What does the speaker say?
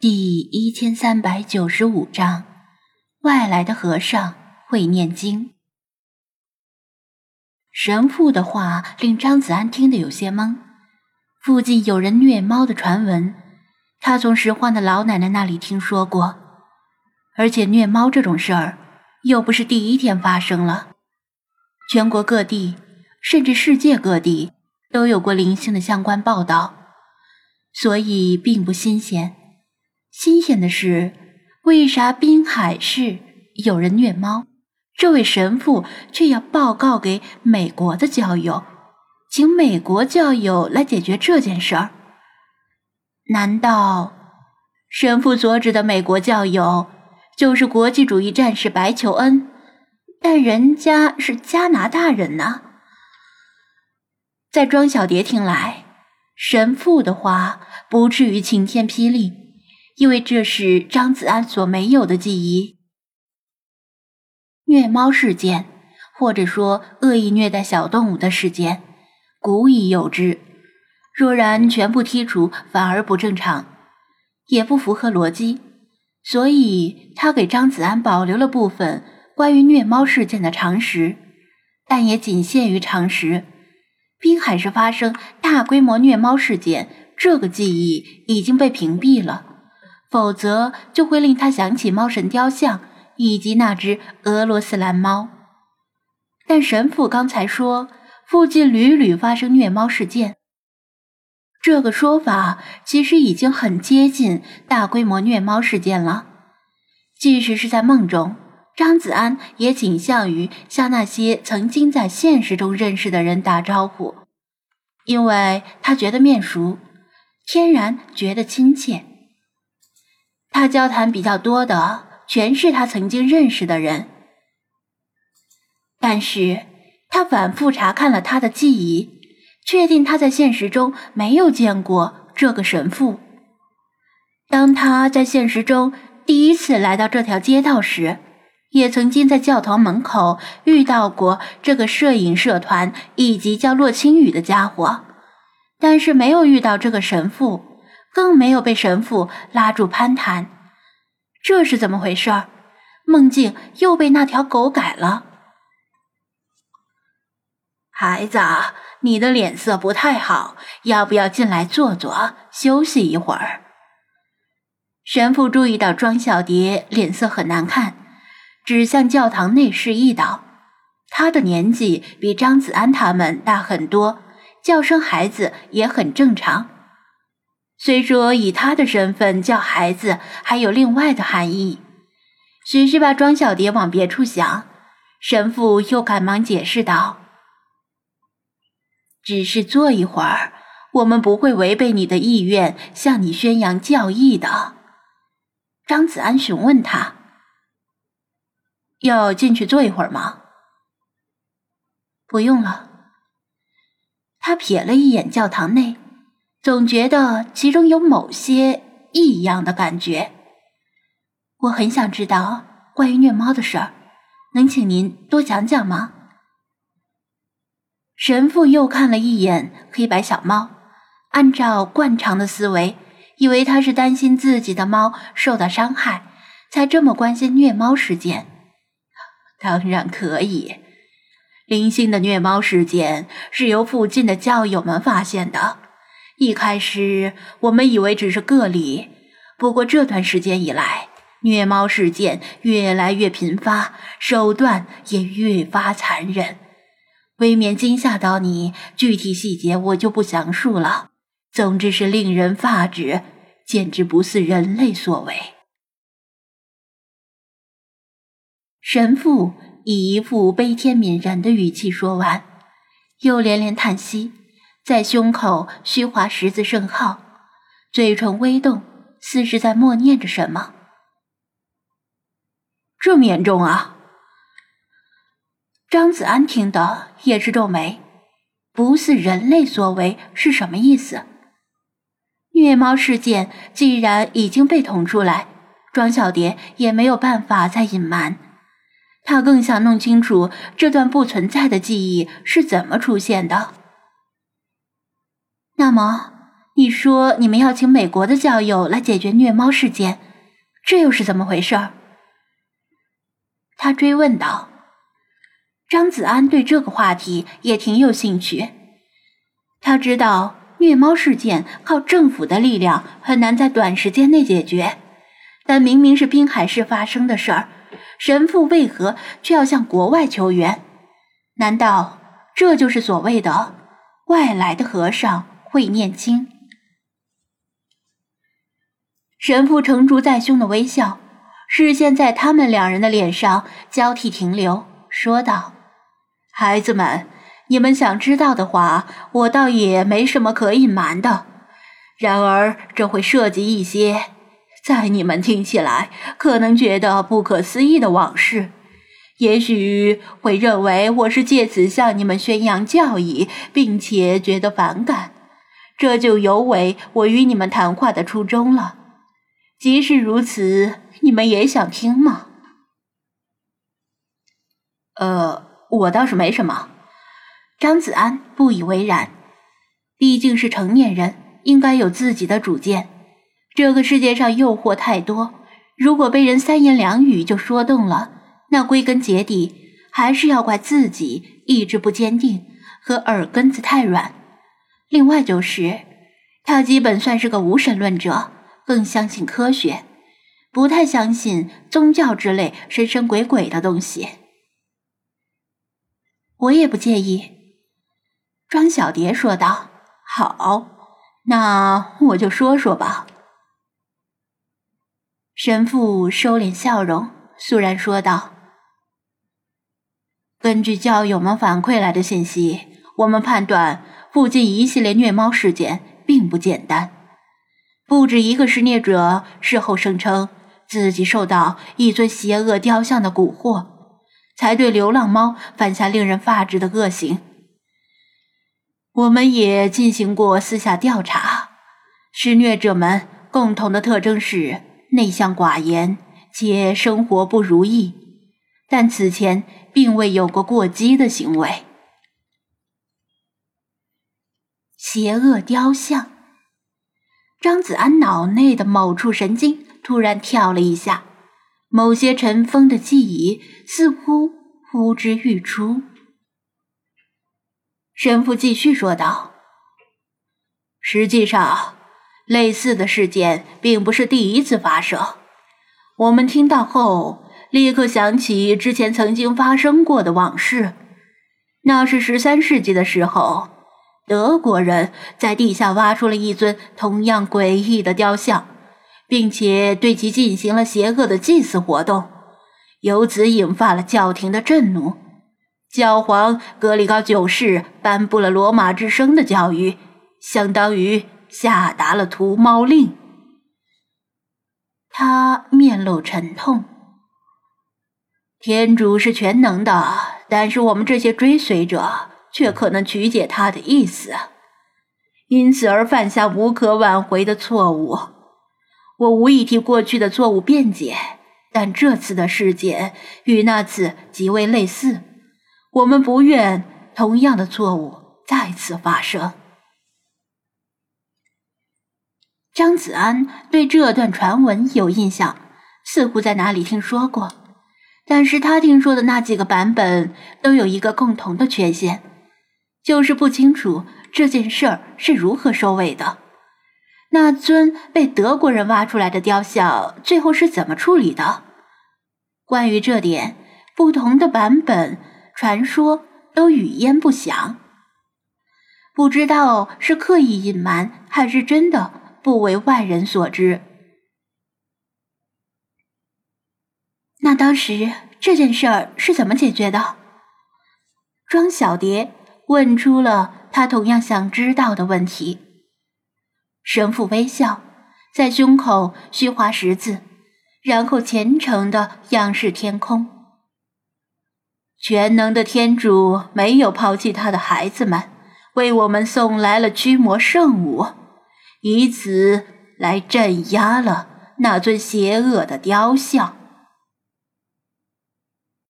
第一千三百九十五章，外来的和尚会念经。神父的话令张子安听得有些懵。附近有人虐猫的传闻，他从拾荒的老奶奶那里听说过，而且虐猫这种事儿又不是第一天发生了，全国各地甚至世界各地都有过零星的相关报道，所以并不新鲜。新鲜的是，为啥滨海市有人虐猫，这位神父却要报告给美国的教友，请美国教友来解决这件事儿？难道神父所指的美国教友就是国际主义战士白求恩？但人家是加拿大人呐。在庄小蝶听来，神父的话不至于晴天霹雳。因为这是张子安所没有的记忆。虐猫事件，或者说恶意虐待小动物的事件，古已有之。若然全部剔除，反而不正常，也不符合逻辑。所以他给张子安保留了部分关于虐猫事件的常识，但也仅限于常识。滨海市发生大规模虐猫事件，这个记忆已经被屏蔽了。否则就会令他想起猫神雕像以及那只俄罗斯蓝猫。但神父刚才说附近屡屡发生虐猫事件，这个说法其实已经很接近大规模虐猫事件了。即使是在梦中，张子安也倾向于向那些曾经在现实中认识的人打招呼，因为他觉得面熟，天然觉得亲切。他交谈比较多的全是他曾经认识的人，但是他反复查看了他的记忆，确定他在现实中没有见过这个神父。当他在现实中第一次来到这条街道时，也曾经在教堂门口遇到过这个摄影社团以及叫洛青雨的家伙，但是没有遇到这个神父。更没有被神父拉住攀谈，这是怎么回事？梦境又被那条狗改了。孩子，你的脸色不太好，要不要进来坐坐，休息一会儿？神父注意到庄小蝶脸色很难看，指向教堂内示意道：“他的年纪比张子安他们大很多，叫声孩子也很正常。”虽说以他的身份叫孩子还有另外的含义，许是把庄小蝶往别处想，神父又赶忙解释道：“只是坐一会儿，我们不会违背你的意愿向你宣扬教义的。”张子安询问他：“要进去坐一会儿吗？”“不用了。”他瞥了一眼教堂内。总觉得其中有某些异样的感觉。我很想知道关于虐猫的事儿，能请您多讲讲吗？神父又看了一眼黑白小猫，按照惯常的思维，以为他是担心自己的猫受到伤害，才这么关心虐猫事件。当然可以，零星的虐猫事件是由附近的教友们发现的。一开始我们以为只是个例，不过这段时间以来，虐猫事件越来越频发，手段也越发残忍，未免惊吓到你。具体细节我就不详述了，总之是令人发指，简直不似人类所为。神父以一副悲天悯人的语气说完，又连连叹息。在胸口虚划十字圣号，嘴唇微动，似是在默念着什么。这么严重啊！张子安听得也是皱眉，不似人类所为是什么意思？虐猫事件既然已经被捅出来，庄小蝶也没有办法再隐瞒。他更想弄清楚这段不存在的记忆是怎么出现的。那么，你说你们要请美国的教友来解决虐猫事件，这又是怎么回事？他追问道。张子安对这个话题也挺有兴趣。他知道虐猫事件靠政府的力量很难在短时间内解决，但明明是滨海市发生的事儿，神父为何却要向国外求援？难道这就是所谓的外来的和尚会念经？神父成竹在胸的微笑，视线在他们两人的脸上交替停留，说道。孩子们，你们想知道的话，我倒也没什么可隐瞒的。然而，这会涉及一些在你们听起来可能觉得不可思议的往事，也许会认为我是借此向你们宣扬教义，并且觉得反感。这就有违我与你们谈话的初衷了。即使如此，你们也想听吗？呃。我倒是没什么，张子安不以为然。毕竟是成年人，应该有自己的主见。这个世界上诱惑太多，如果被人三言两语就说动了，那归根结底还是要怪自己意志不坚定和耳根子太软。另外就是，他基本算是个无神论者，更相信科学，不太相信宗教之类神神鬼鬼的东西。我也不介意，庄小蝶说道：“好，那我就说说吧。”神父收敛笑容，肃然说道：“根据教友们反馈来的信息，我们判断附近一系列虐猫事件并不简单。不止一个施虐者事后声称自己受到一尊邪恶雕像的蛊惑。”才对流浪猫犯下令人发指的恶行。我们也进行过私下调查，施虐者们共同的特征是内向寡言且生活不如意，但此前并未有过过激的行为。邪恶雕像，张子安脑内的某处神经突然跳了一下。某些尘封的记忆似乎呼之欲出。神父继续说道：“实际上，类似的事件并不是第一次发生。我们听到后，立刻想起之前曾经发生过的往事。那是十三世纪的时候，德国人在地下挖出了一尊同样诡异的雕像。”并且对其进行了邪恶的祭祀活动，由此引发了教廷的震怒。教皇格里高九世颁布了罗马之声的教育，相当于下达了屠猫令。他面露沉痛。天主是全能的，但是我们这些追随者却可能曲解他的意思，因此而犯下无可挽回的错误。我无意替过去的错误辩解，但这次的事件与那次极为类似，我们不愿同样的错误再次发生。张子安对这段传闻有印象，似乎在哪里听说过，但是他听说的那几个版本都有一个共同的缺陷，就是不清楚这件事儿是如何收尾的。那尊被德国人挖出来的雕像最后是怎么处理的？关于这点，不同的版本传说都语焉不详，不知道是刻意隐瞒，还是真的不为外人所知。那当时这件事儿是怎么解决的？庄小蝶问出了他同样想知道的问题。神父微笑，在胸口虚划十字，然后虔诚的仰视天空。全能的天主没有抛弃他的孩子们，为我们送来了驱魔圣物，以此来镇压了那尊邪恶的雕像。